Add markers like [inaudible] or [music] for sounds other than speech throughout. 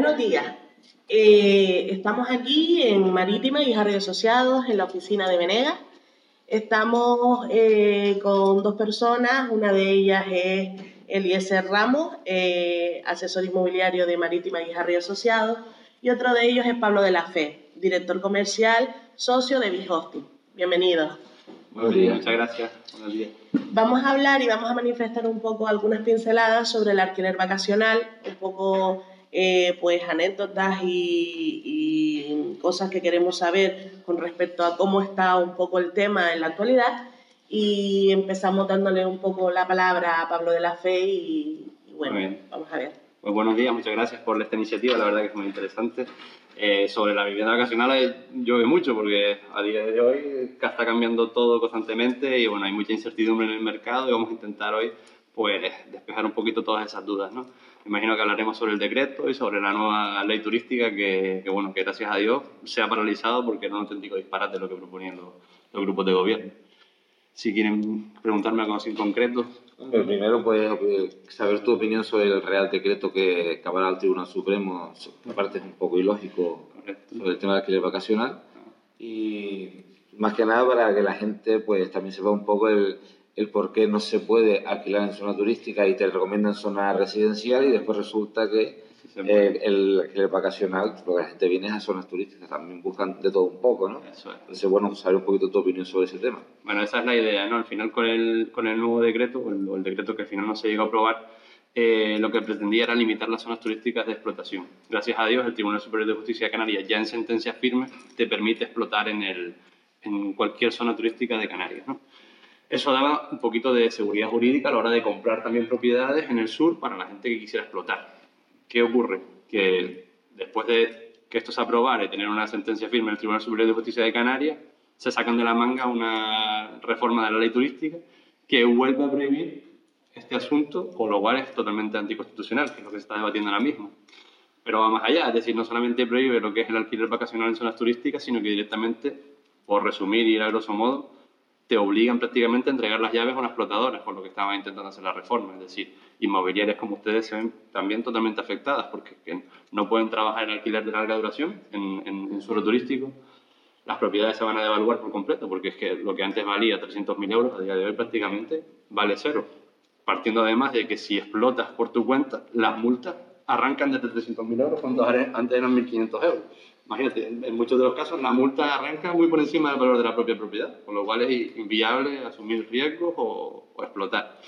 Buenos días. Eh, estamos aquí en Marítima y Jarri Asociados, en la oficina de Venegas. Estamos eh, con dos personas, una de ellas es Eliezer Ramos, eh, asesor inmobiliario de Marítima y Jarri Asociados, y otro de ellos es Pablo de la Fe, director comercial, socio de Hosting. Bienvenidos. Buenos días, muchas gracias. Buenos días. Vamos a hablar y vamos a manifestar un poco algunas pinceladas sobre el alquiler vacacional, un poco eh, pues anécdotas y, cosas que queremos saber con respecto a cómo está un poco el tema en la actualidad. Y empezamos dándole un poco la palabra a Pablo de la Fe y, bueno, vamos a ver. Pues buenos días, muchas gracias por esta iniciativa, la verdad que es muy interesante. Eh, sobre la vivienda vacacional eh, llueve mucho porque a día de hoy está cambiando todo constantemente y bueno, hay mucha incertidumbre en el mercado y vamos a intentar hoy pues despejar un poquito todas esas dudas, ¿no? Imagino que hablaremos sobre el decreto y sobre la nueva ley turística que, bueno, que gracias a Dios se ha paralizado porque era un auténtico disparate lo que proponían los, grupos de gobierno. Si quieren preguntarme algo así en concreto. primero, pues, saber tu opinión sobre el Real Decreto que acabará el Tribunal Supremo. Aparte es un poco ilógico sobre el tema del alquiler vacacional. Y más que nada para que la gente pues también sepa un poco el, el por qué no se puede alquilar en zona turística y te recomiendan zona residencial y después resulta que el, alquiler vacacional, lo que la gente viene es a zonas turísticas, también buscan de todo un poco, ¿no? Eso es. Entonces, bueno, saber un poquito tu opinión sobre ese tema. Bueno, esa es la idea, ¿no? Al final con el, con el nuevo decreto, o el, decreto que al final no se llegó a aprobar, eh, lo que pretendía era limitar las zonas turísticas de explotación. Gracias a Dios, el Tribunal Superior de Justicia de Canarias, ya en sentencia firme, te permite explotar en, el, en cualquier zona turística de Canarias, ¿no? Eso daba un poquito de seguridad jurídica a la hora de comprar también propiedades en el sur para la gente que quisiera explotar. ¿Qué ocurre? Que después de que esto se aprobara y tener una sentencia firme en el Tribunal Superior de Justicia de Canarias, se sacan de la manga una reforma de la ley turística que vuelve a prohibir este asunto, con lo cual es totalmente anticonstitucional, que es lo que se está debatiendo ahora mismo. Pero va más allá, es decir, no solamente prohíbe lo que es el alquiler vacacional en zonas turísticas, sino que directamente, por resumir y ir a grosso modo, te obligan prácticamente a entregar las llaves a una explotadora, por lo que estaba intentando hacer la reforma. Es decir, inmobiliarias como ustedes se ven también totalmente afectadas porque no pueden trabajar en alquiler de larga duración en, en, suelo turístico. Las propiedades se van a devaluar por completo porque es que lo que antes valía 300.000 euros a día de hoy prácticamente vale cero. Partiendo además de que si explotas por tu cuenta, las multas arrancan desde 300.000 euros cuando antes eran 1.500 euros. Imagínate, en muchos de los casos la multa arranca muy por encima del valor de la propia propiedad, con lo cual es inviable asumir riesgos o, explotar.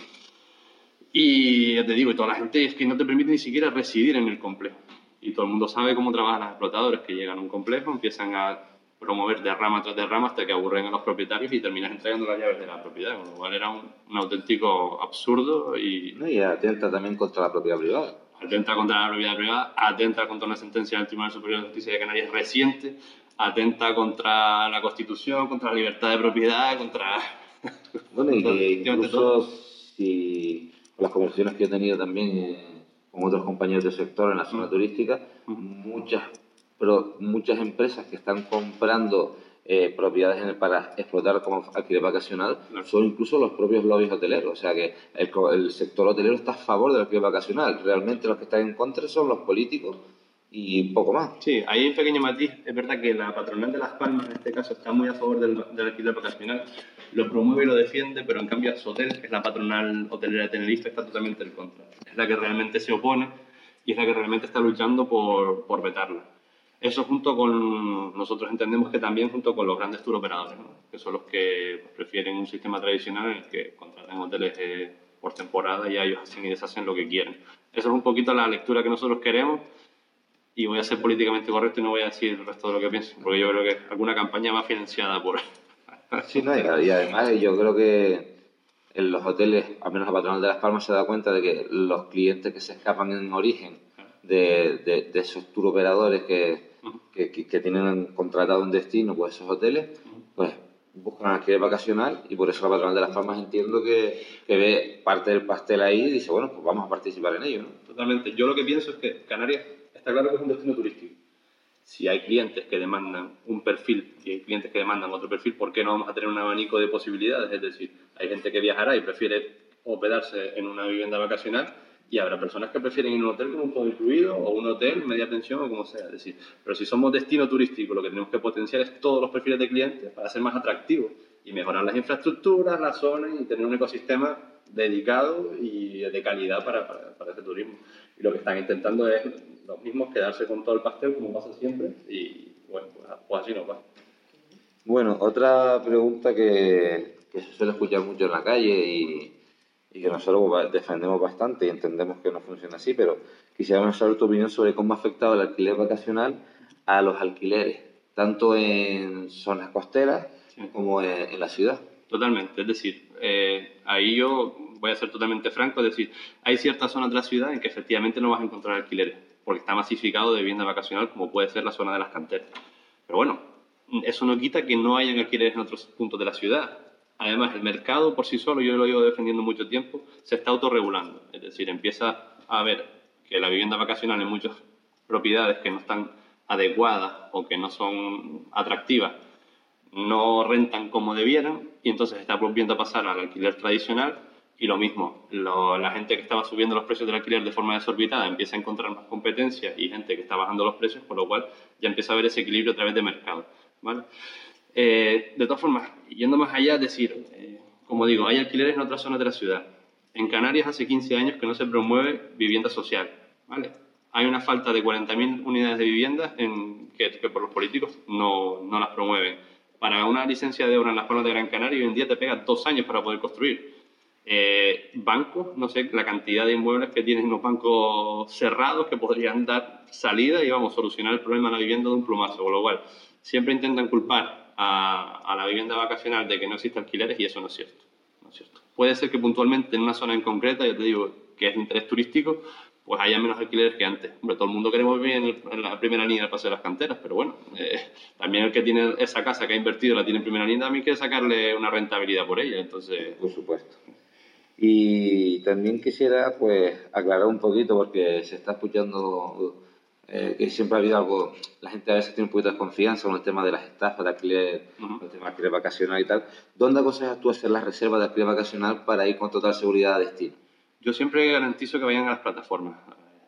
Y ya te digo, y toda la gente es que no te permite ni siquiera residir en el complejo. Y todo el mundo sabe cómo trabajan los explotadores, que llegan a un complejo, empiezan a promover de rama tras de rama hasta que aburren a los propietarios y terminas entregando las llaves de la propiedad, con lo cual era un, auténtico absurdo y... y atenta también contra la propiedad privada atenta contra la propiedad privada, atenta contra una sentencia del Tribunal Superior de Justicia de Canarias reciente, atenta contra la Constitución, contra la libertad de propiedad, contra... [laughs] Bueno, y incluso si las conversaciones que he tenido también eh, con otros compañeros del sector en la zona mm. turística, mm. muchas, pero muchas empresas que están comprando eh, propiedades en para explotar como alquiler vacacional son incluso los propios lobbies hoteleros. O sea que el, sector hotelero está a favor del alquiler vacacional. Realmente los que están en contra son los políticos y poco más. Sí, hay un pequeño matiz. Es verdad que la patronal de Las Palmas en este caso está muy a favor del, alquiler vacacional, lo promueve y lo defiende, pero en cambio Sotel, que es la patronal hotelera de Tenerife, está totalmente en contra. Es la que realmente se opone y es la que realmente está luchando por, por vetarla. Eso junto con, nosotros entendemos que también junto con los grandes tour operadores, que son los que prefieren un sistema tradicional en el que contratan hoteles eh, por temporada y ellos hacen y deshacen lo que quieren. Eso es un poquito la lectura que nosotros queremos y voy a ser políticamente correcto y no voy a decir el resto de lo que pienso, porque yo creo que alguna campaña va financiada por... [laughs] sí, no, y además yo creo que en los hoteles, al menos la patronal de Las Palmas se da cuenta de que los clientes que se escapan en origen de, de, de esos tour operadores que que, que, tienen contratado un destino, pues esos hoteles, pues buscan alquiler vacacional y por eso la patronal de Las Palmas entiendo que, que, ve parte del pastel ahí y dice, bueno, pues vamos a participar en ello. ¿no? Totalmente. Yo lo que pienso es que Canarias está claro que es un destino turístico. Si hay clientes que demandan un perfil y hay clientes que demandan otro perfil, ¿por qué no vamos a tener un abanico de posibilidades? Es decir, hay gente que viajará y prefiere hospedarse en una vivienda vacacional y habrá personas que prefieren ir a un hotel con un todo incluido o un hotel, media pensión o como sea. Decir, pero si somos destino turístico, lo que tenemos que potenciar es todos los perfiles de clientes para ser más atractivos y mejorar las infraestructuras, las zonas y tener un ecosistema dedicado y de calidad para, para, para este turismo. Y lo que están intentando es los mismos quedarse con todo el pastel como pasa siempre y bueno, pues, pues así no pasa. Bueno, otra pregunta que, que se suele escuchar mucho en la calle y, y que nosotros defendemos bastante y entendemos que no funciona así, pero quisiéramos saber tu opinión sobre cómo ha afectado el alquiler vacacional a los alquileres, tanto en zonas costeras como en, la ciudad. Totalmente, es decir, eh, ahí yo voy a ser totalmente franco, es decir, hay ciertas zonas de la ciudad en que efectivamente no vas a encontrar alquileres, porque está masificado de vivienda vacacional como puede ser la zona de las canteras. Pero bueno, eso no quita que no hayan alquileres en otros puntos de la ciudad. Además, el mercado por sí solo, yo lo llevo defendiendo mucho tiempo, se está autorregulando. Es decir, empieza a ver que la vivienda vacacional en muchas propiedades que no están adecuadas o que no son atractivas no rentan como debieran y entonces está volviendo a pasar al alquiler tradicional y lo mismo, la gente que estaba subiendo los precios del alquiler de forma desorbitada empieza a encontrar más competencia y gente que está bajando los precios, por lo cual ya empieza a haber ese equilibrio a través de mercado. ¿vale? Eh, de todas formas, yendo más allá, decir, eh, como digo, hay alquileres en otras zonas de la ciudad. En Canarias hace 15 años que no se promueve vivienda social. ¿vale? Hay una falta de 40.000 unidades de vivienda en, que, por los políticos no, no, las promueven. Para una licencia de obra en las zonas de Gran Canaria, hoy en día te pega dos años para poder construir. Eh, bancos, no sé, la cantidad de inmuebles que tienen los bancos cerrados que podrían dar salida y vamos, solucionar el problema de la vivienda de un plumazo. Con lo cual, siempre intentan culpar a, la vivienda vacacional de que no existe alquileres y eso no es cierto. No es cierto. Puede ser que puntualmente en una zona en concreta, ya te digo, que es de interés turístico, pues haya menos alquileres que antes. Hombre, todo el mundo queremos vivir en, la primera línea del Paseo de las Canteras, pero bueno, eh, también el que tiene esa casa que ha invertido la tiene en primera línea, también quiere sacarle una rentabilidad por ella, entonces... Por supuesto. Y también quisiera pues aclarar un poquito porque se está escuchando eh, que siempre ha habido algo, la gente a veces tiene un poquito de desconfianza con el tema de las estafas de alquiler, el tema de alquiler vacacional y tal. ¿Dónde aconsejas tú hacer las reservas de alquiler vacacional para ir con total seguridad a destino? Yo siempre garantizo que vayan a las plataformas.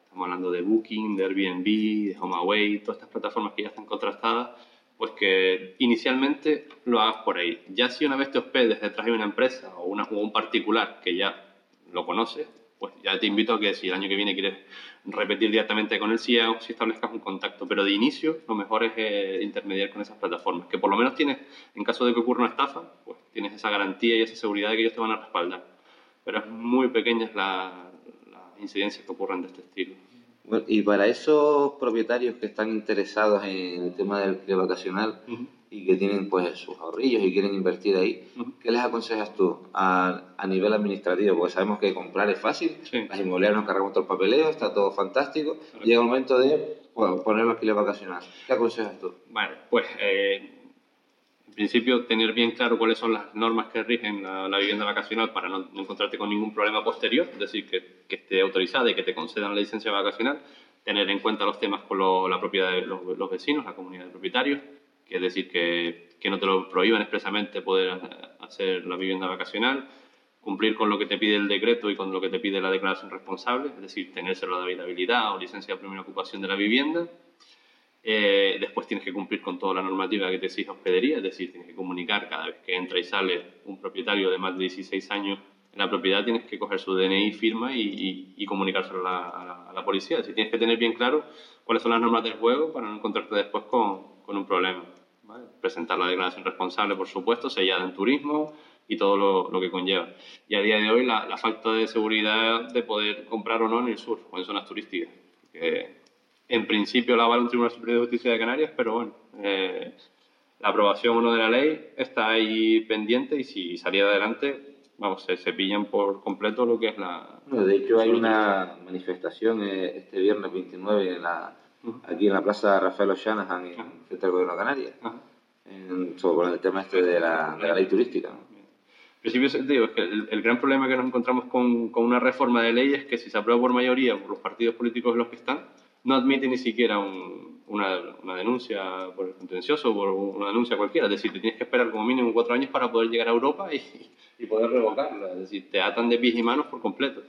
Estamos hablando de Booking, de Airbnb, de HomeAway, todas estas plataformas que ya están contrastadas, pues que inicialmente lo hagas por ahí. Ya si una vez te hospedes detrás de una empresa o, una, o un particular que ya lo conoces, pues ya te invito a que si el año que viene quieres repetir directamente con el CEO, si establezcas un contacto. Pero de inicio, lo mejor es eh, intermediar con esas plataformas, que por lo menos tienes, en caso de que ocurra una estafa, pues tienes esa garantía y esa seguridad de que ellos te van a respaldar. Pero es muy pequeñas las incidencias que ocurren de este estilo. y para esos propietarios que están interesados en el tema del alquiler vacacional, y que tienen pues sus ahorrillos y quieren invertir ahí, ¿qué les aconsejas tú a, a, nivel administrativo? Porque sabemos que comprar es fácil, las inmobiliarias nos cargamos todo el papeleo, está todo fantástico, llega el momento de bueno, poner alquiler vacacional. ¿Qué aconsejas tú? Bueno, pues eh, en principio tener bien claro cuáles son las normas que rigen la, vivienda vacacional para no, encontrarte con ningún problema posterior, es decir, que, que, esté autorizada y que te concedan la licencia vacacional, tener en cuenta los temas con la propiedad de los, los vecinos, la comunidad de propietarios, que es decir, que, que no te lo prohíban expresamente poder hacer la vivienda vacacional, cumplir con lo que te pide el decreto y con lo que te pide la declaración responsable, es decir, tener la de habitabilidad o licencia de primera ocupación de la vivienda. Eh, después tienes que cumplir con toda la normativa que te exige hospedería, es decir, tienes que comunicar cada vez que entra y sale un propietario de más de 16 años en la propiedad, tienes que coger su DNI, firma y, y, comunicárselo a la, policía. Es decir, tienes que tener bien claro cuáles son las normas del juego para no encontrarte después con, con un problema. Presentar la declaración responsable, por supuesto, sellada en turismo y todo lo, lo, que conlleva. Y a día de hoy la, la, falta de seguridad de poder comprar o no en el sur o en zonas turísticas. Que en principio la avala un Tribunal Superior de Justicia de Canarias, pero bueno, eh, la aprobación o no de la ley está ahí pendiente y si saliera adelante, vamos, se, se pillan por completo lo que es la... de hecho hay una manifestación eh, este viernes 29 en la aquí en la plaza Rafael O'Shanahan, en frente al Gobierno de Canarias, sobre el tema este de la, de la ley turística. En principio, digo, es que el, gran problema que nos encontramos con, con, una reforma de ley es que si se aprueba por mayoría por los partidos políticos los que están, no admite ni siquiera una, una, denuncia por el contencioso o por una denuncia cualquiera. Es decir, te tienes que esperar como mínimo cuatro años para poder llegar a Europa y, [laughs] y poder revocarla. Es decir, te atan de pies y manos por completo.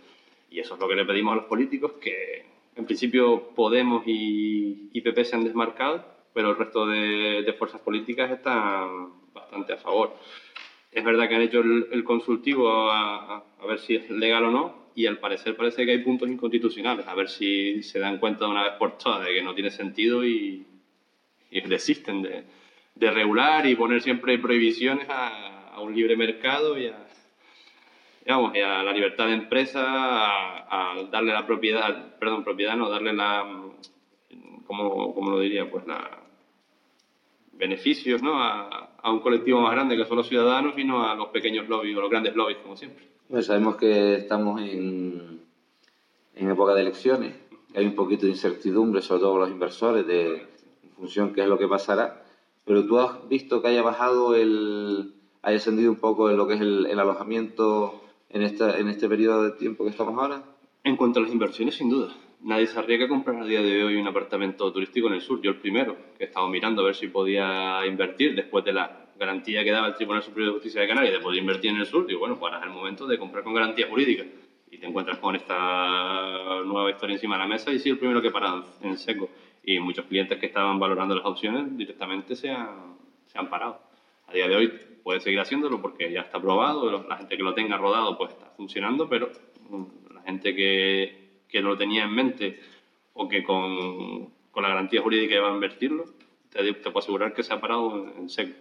Y eso es lo que le pedimos a los políticos, que en principio Podemos y, y PP se han desmarcado, pero el resto de, fuerzas políticas están bastante a favor. Es verdad que han hecho el, consultivo a, ver si es legal o no, y al parecer parece que hay puntos inconstitucionales, a ver si se dan cuenta de una vez por todas de que no tiene sentido y, y desisten de, de, regular y poner siempre prohibiciones a, a un libre mercado y a, digamos, y a la libertad de empresa, a, darle la propiedad, perdón, propiedad no, darle la, como, como lo diría, pues la beneficios ¿no? A, a, un colectivo más grande que son los ciudadanos y no a los pequeños lobbies o los grandes lobbies, como siempre. Pues sabemos que estamos en, en época de elecciones, hay un poquito de incertidumbre, sobre todo los inversores, de en función qué es lo que pasará, pero tú has visto que haya bajado el, haya ascendido un poco en lo que es el, el alojamiento en, esta, en este periodo de tiempo que estamos ahora? En cuanto a las inversiones, sin duda. Nadie se arriesga a comprar a día de hoy un apartamento turístico en el sur. Yo el primero, que he estado mirando a ver si podía invertir después de la garantía que daba el Tribunal Superior de Justicia de Canarias de poder invertir en el sur. Digo, bueno, pues ahora es el momento de comprar con garantía jurídica. Y te encuentras con esta nueva historia encima de la mesa y sí, el primero que para en seco. Y muchos clientes que estaban valorando las opciones directamente se han, se han parado. A día de hoy puede seguir haciéndolo porque ya está probado, la gente que lo tenga rodado pues está funcionando, pero la gente que, que lo tenía en mente o que con, con la garantía jurídica iba a invertirlo, te, te, puedo asegurar que se ha parado en, seco.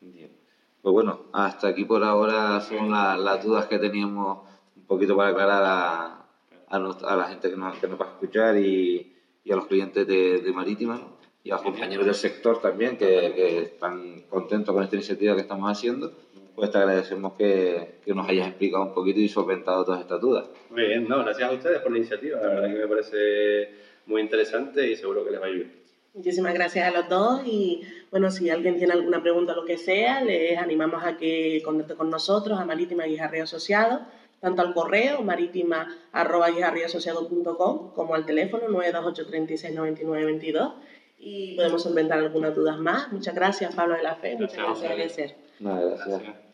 Pues bueno, hasta aquí por ahora son las dudas que teníamos un poquito para aclarar a, a, la gente que nos, que nos, va a escuchar y, y a los clientes de, de Marítima y a los compañeros del sector también que, están contentos con esta iniciativa que estamos haciendo, pues te agradecemos que, que, nos hayas explicado un poquito y solventado todas estas dudas. Muy bien, no, gracias a ustedes por la iniciativa, la verdad que me parece muy interesante y seguro que les va a ayudar. Muchísimas gracias a los dos y bueno, si alguien tiene alguna pregunta o lo que sea, les animamos a que contacte con nosotros, a Marítima Guijarri Asociados, tanto al correo marítima.guijarriasociado.com como al teléfono 928 36 99 22 y podemos solventar algunas dudas más. Muchas gracias, Pablo de la Fe. Muchas gracias, gracias. gracias.